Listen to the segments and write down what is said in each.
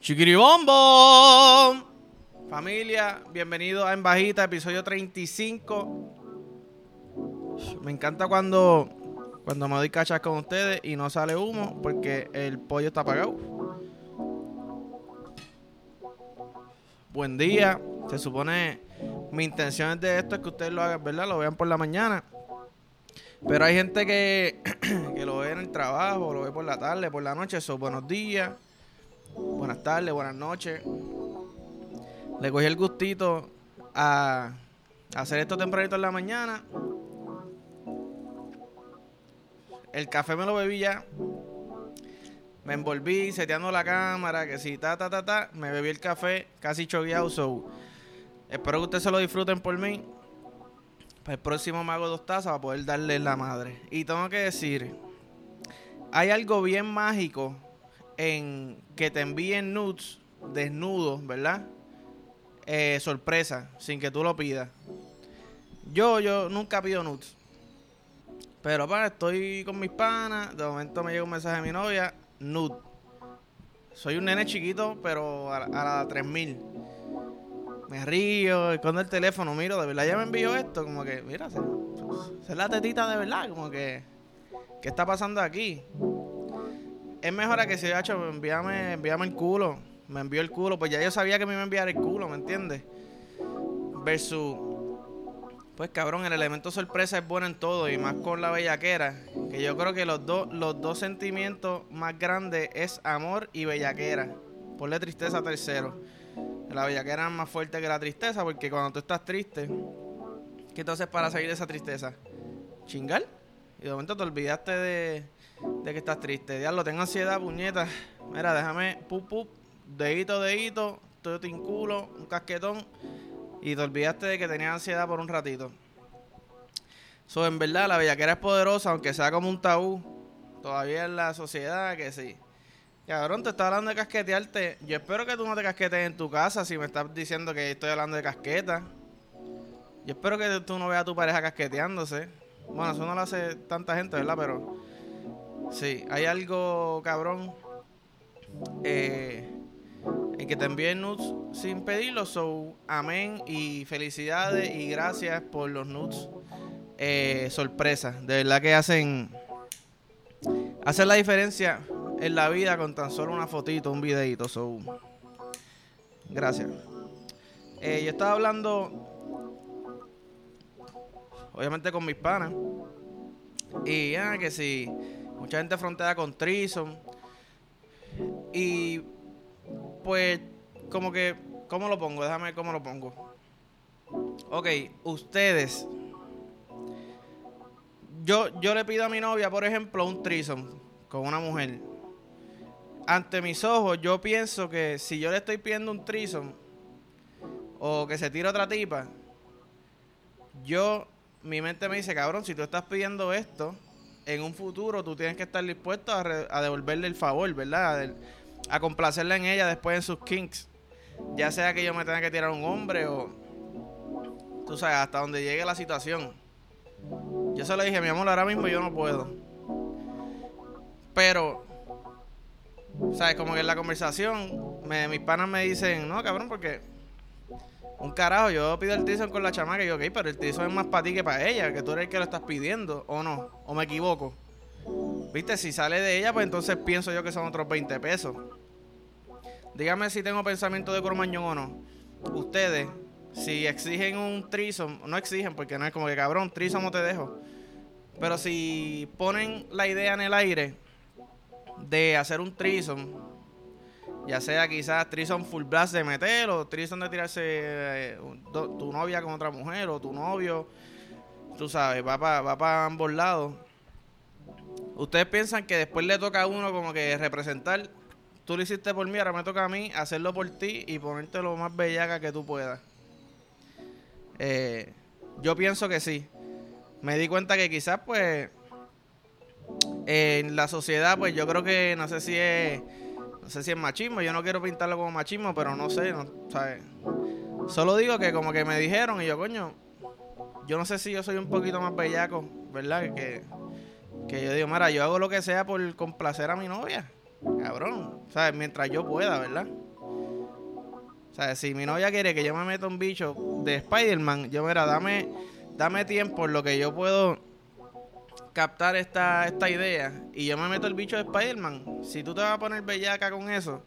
Chiquiribombo. Familia, bienvenido a En Bajita, episodio 35. Me encanta cuando, cuando me doy cachas con ustedes y no sale humo porque el pollo está apagado. Buen día. Se supone, mi intención de esto es que ustedes lo hagan, ¿verdad? Lo vean por la mañana. Pero hay gente que, que lo ve en el trabajo, lo ve por la tarde, por la noche. Eso, buenos días, buenas tardes, buenas noches. Le cogí el gustito a hacer esto tempranito en la mañana. El café me lo bebí ya. Me envolví seteando la cámara, que si ta, ta, ta, ta. Me bebí el café casi chogueado. So, espero que ustedes se lo disfruten por mí. Para el próximo me hago dos tazas para poder darle la madre. Y tengo que decir, hay algo bien mágico en que te envíen nudes desnudos, ¿verdad? Eh, sorpresa, sin que tú lo pidas. Yo, yo nunca pido nudes. Pero para, estoy con mis panas. De momento me llega un mensaje de mi novia, nude. Soy un nene chiquito, pero a, a la 3000 me río, escondo el teléfono, miro, de verdad ya me envió esto, como que, mira, se, es la tetita de verdad, como que, ¿qué está pasando aquí? Es mejor a que si hecho, envíame, envíame el culo, me envió el culo, pues ya yo sabía que me iba a enviar el culo, ¿me entiendes? Versus, pues cabrón, el elemento sorpresa es bueno en todo y más con la bellaquera, que yo creo que los dos, los dos sentimientos más grandes es amor y bellaquera, ponle tristeza tercero la bellaquera es más fuerte que la tristeza, porque cuando tú estás triste, ¿qué haces para salir de esa tristeza? Chingar. Y de momento te olvidaste de, que estás triste. Diablo, tengo ansiedad, puñeta. Mira, déjame, pup, pup, dedito, dedito, todo te inculo, un casquetón. Y te olvidaste de que tenías ansiedad por un ratito. So, en verdad, la bellaquera es poderosa, aunque sea como un tabú. Todavía en la sociedad, que sí. Cabrón, te está hablando de casquetearte. Yo espero que tú no te casquetes en tu casa si me estás diciendo que estoy hablando de casqueta. Yo espero que tú no veas a tu pareja casqueteándose. Bueno, eso no lo hace tanta gente, ¿verdad? Pero sí, hay algo, cabrón, eh, en que te envíen nudes sin pedirlo. So, amén y felicidades y gracias por los nudes. Eh, sorpresa, de verdad que hacen, hacen la diferencia en la vida con tan solo una fotito, un videito. So, gracias. Eh, yo estaba hablando, obviamente con mis panas. Y ya que si mucha gente frontea con Trison. Y pues, como que, ¿cómo lo pongo? Déjame ver cómo lo pongo. Ok, ustedes. Yo, yo le pido a mi novia, por ejemplo, un trison con una mujer ante mis ojos, yo pienso que si yo le estoy pidiendo un trison o que se tire otra tipa, yo, mi mente me dice, cabrón, si tú estás pidiendo esto, en un futuro tú tienes que estar dispuesto a, devolverle el favor, ¿verdad? A, complacerla en ella después en sus kinks. Ya sea que yo me tenga que tirar un hombre o, tú sabes, hasta donde llegue la situación. Yo se lo dije, mi amor, ahora mismo yo no puedo. Pero ¿Sabes? Como que en la conversación, me, mis panas me dicen, no, cabrón, porque un carajo, yo pido el trison con la chamaca y yo, ok, pero el trison es más para ti que para ella, que tú eres el que lo estás pidiendo, o no, o me equivoco. Viste, si sale de ella, pues entonces pienso yo que son otros 20 pesos. Dígame si tengo pensamiento de cromañón o no. Ustedes, si exigen un trison, no exigen porque no es como que cabrón, trison no te dejo. Pero si ponen la idea en el aire, de hacer un trison, ya sea quizás trison full blast de meter o trison de tirarse eh, tu novia con otra mujer o tu novio, tú sabes, va para va pa ambos lados. Ustedes piensan que después le toca a uno como que representar, tú lo hiciste por mí, ahora me toca a mí hacerlo por ti y ponerte lo más bellaca que tú puedas. Eh, yo pienso que sí. Me di cuenta que quizás pues en la sociedad, pues yo creo que no sé si es no sé si es machismo, yo no quiero pintarlo como machismo, pero no sé, no, ¿sabes? Solo digo que como que me dijeron y yo, coño, yo no sé si yo soy un poquito más bellaco, ¿verdad? Que, que yo digo, mira, yo hago lo que sea por complacer a mi novia, cabrón, ¿sabes? Mientras yo pueda, ¿verdad? O sea, si mi novia quiere que yo me meta un bicho de Spider-Man, yo, mira, dame, dame tiempo en lo que yo puedo captar esta, esta idea y yo me meto el bicho de Spider-Man. Si tú te vas a poner bellaca con eso,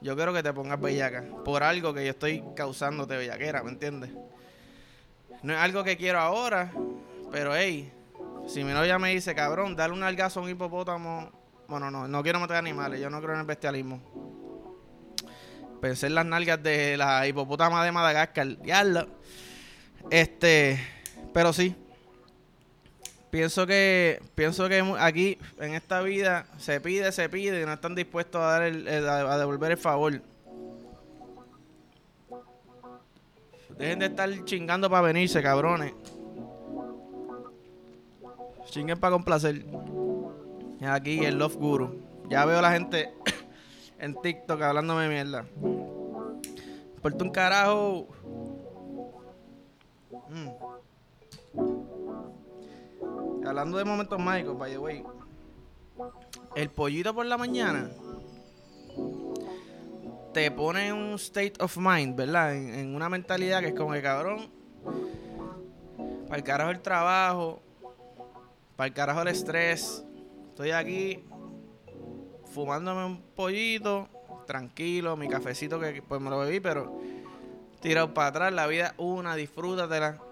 yo quiero que te pongas bellaca por algo que yo estoy causándote bellaquera, ¿me entiendes? No es algo que quiero ahora, pero hey, si mi novia me dice, cabrón, dale un algazo a un hipopótamo. Bueno, no, no quiero matar animales, yo no creo en el bestialismo. Pensé en las nalgas de la hipopótama de Madagascar. Este, pero sí. Pienso que pienso que aquí en esta vida se pide, se pide y no están dispuestos a dar el, a devolver el favor. Dejen de estar chingando para venirse, cabrones. Chinguen para complacer. Aquí el Love Guru. Ya veo a la gente en TikTok hablándome mierda. Por un carajo. Hablando de momentos mágicos, by the way. El pollito por la mañana te pone en un state of mind, ¿verdad? En, una mentalidad que es como que cabrón. Para el carajo el trabajo. Para el carajo el estrés. Estoy aquí fumándome un pollito, tranquilo, mi cafecito que pues me lo bebí, pero tirado para atrás, la vida una, disfrútatela.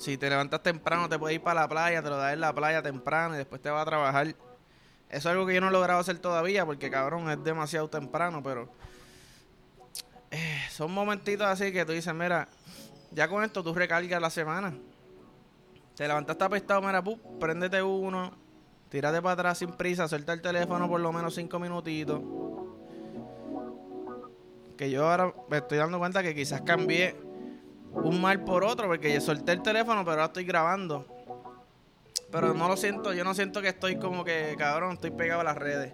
Si te levantas temprano, te puedes ir para la playa, te lo das en la playa temprano y después te vas a trabajar. Eso es algo que yo no he logrado hacer todavía porque cabrón es demasiado temprano, pero eh, son momentitos así que tú dices, mira, ya con esto tú recargas la semana. Te levantaste apestado, mira, pu, préndete uno, Tírate para atrás sin prisa, suelta el teléfono por lo menos cinco minutitos. Que yo ahora me estoy dando cuenta que quizás cambié un mal por otro, porque yo solté el teléfono, pero ahora estoy grabando. Pero no lo siento, yo no siento que estoy como que, cabrón, estoy pegado a las redes.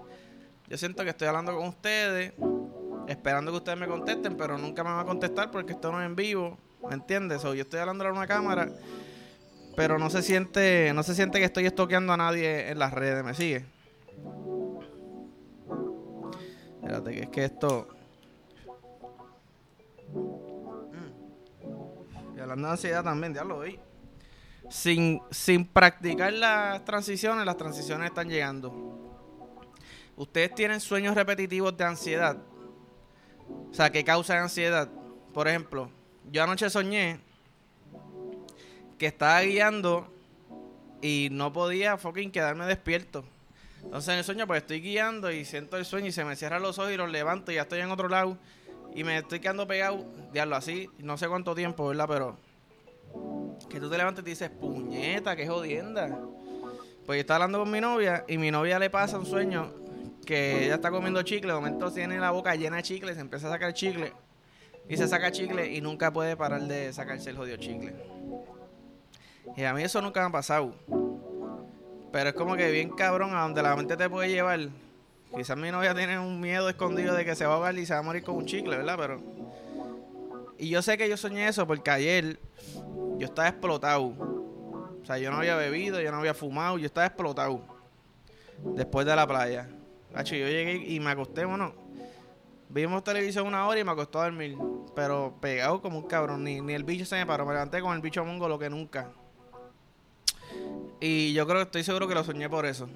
Yo siento que estoy hablando con ustedes, esperando que ustedes me contesten, pero nunca me van a contestar porque esto no es en vivo, ¿me entiendes? O yo estoy hablando a una cámara pero no se siente, no se siente que estoy estoqueando a nadie en las redes, ¿me sigue? Espérate, que es que esto. De ansiedad también, ya lo vi. Sin, sin practicar las transiciones, las transiciones están llegando. Ustedes tienen sueños repetitivos de ansiedad. O sea, que causan ansiedad. Por ejemplo, yo anoche soñé que estaba guiando y no podía fucking quedarme despierto. Entonces en el sueño pues estoy guiando y siento el sueño y se me cierran los ojos y los levanto y ya estoy en otro lado y me estoy quedando pegado, diablo, así, no sé cuánto tiempo, ¿verdad? Pero que tú te levantes y dices, puñeta, qué jodienda. Pues yo estaba hablando con mi novia y mi novia le pasa un sueño que ella está comiendo chicle, de momento tiene la boca llena de chicle, se empieza a sacar chicle y se saca chicle y nunca puede parar de sacarse el jodido chicle. Y a mí eso nunca me ha pasado. Pero es como que bien cabrón a donde la mente te puede llevar. Quizás mi novia tiene un miedo escondido de que se va a ahogar y se va a morir con un chicle, ¿verdad? Pero. Y yo sé que yo soñé eso porque ayer yo estaba explotado. O sea, yo no había bebido, yo no había fumado, yo estaba explotado. Después de la playa. Hacho, yo llegué y me acosté, bueno. Vimos televisión una hora y me acostó a dormir. Pero pegado como un cabrón. Ni, ni el bicho se me paró. Me levanté con el bicho mongo lo que nunca. Y yo creo que estoy seguro que lo soñé por eso.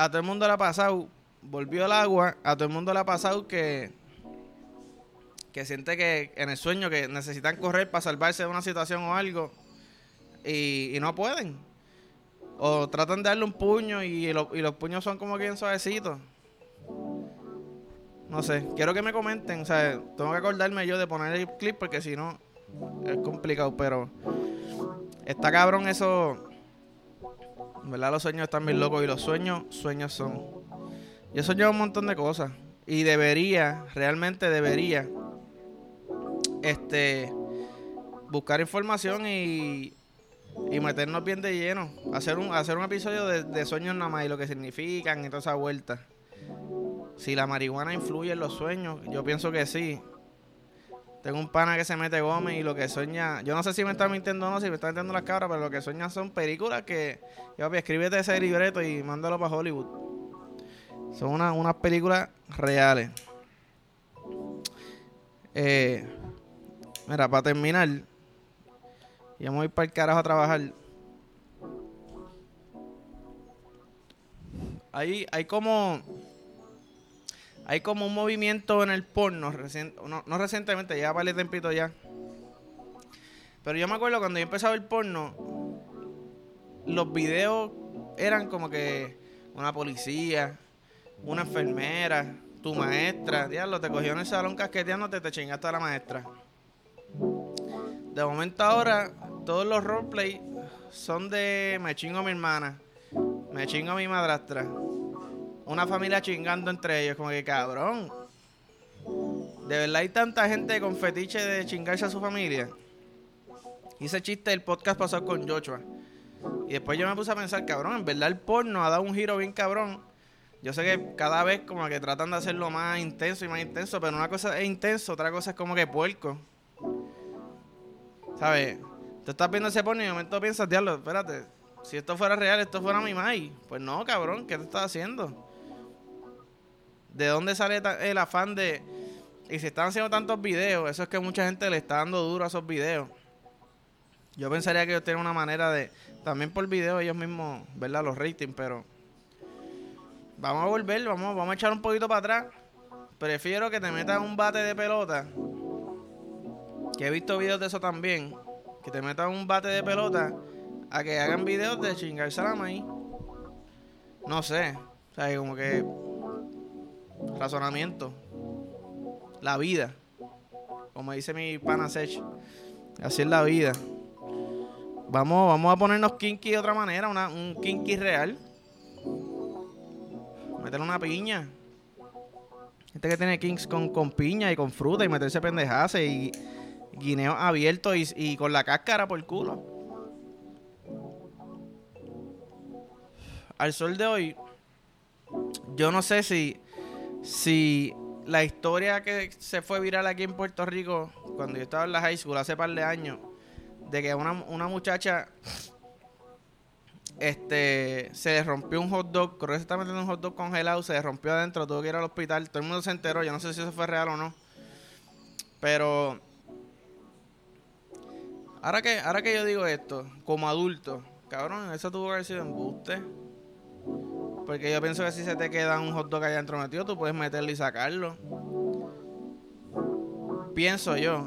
A todo el mundo le ha pasado, volvió al agua, a todo el mundo le ha pasado que que siente que en el sueño que necesitan correr para salvarse de una situación o algo y, no pueden. O tratan de darle un puño y, y los puños son como bien suavecitos. No sé, quiero que me comenten, o sea, tengo que acordarme yo de poner el clip porque si no es complicado, pero Está cabrón eso. ¿Verdad? Los sueños están bien locos y los sueños, sueños son. Yo soñado un montón de cosas. Y debería, realmente debería, este, buscar información y, y meternos bien de lleno. Hacer un, hacer un episodio de, de sueños nada más y lo que significan y toda esa vuelta. Si la marihuana influye en los sueños, yo pienso que sí. Tengo un pana que se mete Gómez y lo que sueña. Yo no sé si me está mintiendo o no, si me está mintiendo las cabras, pero lo que sueña son películas que. Yo, papi, escríbete ese libreto y mándalo para Hollywood. Son unas películas reales. Eh, mira, para terminar, ya me voy para el carajo a trabajar. Hay, hay como hay como un movimiento en el porno, no, recientemente, ya vale tempito ya. Pero yo me acuerdo cuando yo empezaba el porno, los videos eran como que una policía, una enfermera, tu maestra, diablo, te cogió en el salón casqueteándote, te chingaste a la maestra. De momento ahora, todos los roleplay son de me chingo a mi hermana, me chingo a mi madrastra. Una familia chingando entre ellos, como que cabrón. De verdad hay tanta gente con fetiche de chingarse a su familia. Hice chiste el podcast pasó con Joshua. Y después yo me puse a pensar, cabrón, en verdad el porno ha dado un giro bien cabrón. Yo sé que cada vez como que tratan de hacerlo más intenso y más intenso, pero una cosa es intenso, otra cosa es como que puerco. ¿Sabes? Tú estás viendo ese porno y de momento piensas, diablo, espérate, si esto fuera real, esto fuera mi mai. Pues no, cabrón, ¿qué te estás haciendo? ¿De dónde sale el afán de... Y si están haciendo tantos videos, eso es que mucha gente le está dando duro a esos videos. Yo pensaría que ellos tienen una manera de... También por video ellos mismos, ¿verdad? Los ratings, pero... Vamos a volver, vamos, vamos a echar un poquito para atrás. Prefiero que te metas un bate de pelota. Que he visto videos de eso también. Que te metas un bate de pelota a que hagan videos de chingarse la maíz. No sé. O sea, como que. Razonamiento. La vida. Como dice mi pana Sech. Así es la vida. Vamos, vamos a ponernos kinky de otra manera. Una, un kinky real. Meterle una piña. Gente que tiene kinks con, con piña y con fruta y meterse pendejase y guineo abierto y, y con la cáscara por el culo. al sol de hoy, yo no sé si, si la historia que se fue viral aquí en Puerto Rico, cuando yo estaba en la high school hace par de años, de que una, una muchacha este se le rompió un hot dog, creo que se estaba metiendo un hot dog congelado, se le rompió adentro, tuvo que ir al hospital, todo el mundo se enteró, yo no sé si eso fue real o no. Pero ahora que, ahora que yo digo esto, como adulto, cabrón, eso tuvo que haber sido embuste. Porque yo pienso que si se te queda un hot dog allá dentro metido, tú puedes meterlo y sacarlo. Pienso yo.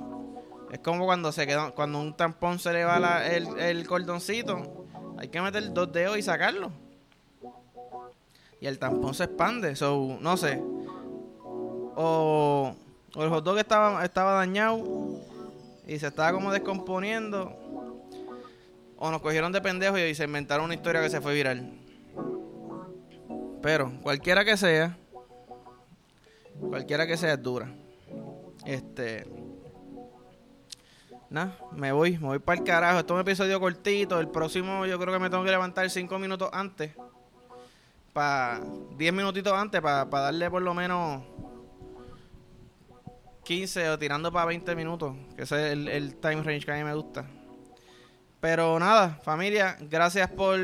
Es como cuando se queda, cuando un tampón se le va el, el cordoncito, hay que meter dos dedos y sacarlo. Y el tampón se expande. So, no sé. O, o el hot dog estaba, estaba dañado y se estaba como descomponiendo. O nos cogieron de pendejos y se inventaron una historia que se fue viral. Pero cualquiera que sea, cualquiera que sea es dura. Este. Nada, me voy, me voy para el carajo. Esto es un episodio cortito. El próximo yo creo que me tengo que levantar cinco minutos antes. Para 10 minutitos antes, para darle por lo menos 15 o tirando para 20 minutos. Que ese es el time range que a mí me gusta. Pero nada, familia, gracias por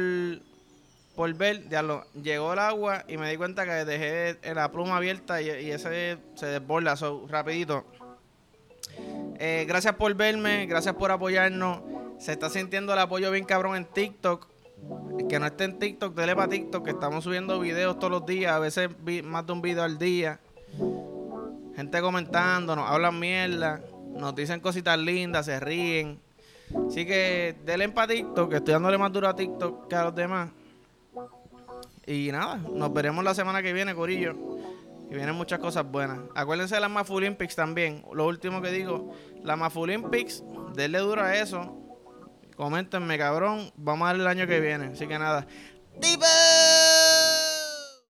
por ver, ya lo, llegó el agua y me di cuenta que dejé la pluma abierta y, ese se desborda, rapidito. Eh, gracias por verme, gracias por apoyarnos. Se está sintiendo el apoyo bien cabrón en TikTok. que no esté en TikTok, dele para TikTok, que estamos subiendo videos todos los días, a veces más de un video al día. Gente comentando, nos hablan mierda, nos dicen cositas lindas, se ríen. Así que denle para TikTok, que estoy dándole más duro a TikTok que a los demás. Y nada, nos veremos la semana que viene, Corillo. Y vienen muchas cosas buenas. Acuérdense de las Maf Olympics también. Lo último que digo, la Maf Olympics, denle duro a eso. Coméntenme, cabrón. Vamos a ver el año que viene. Así que nada.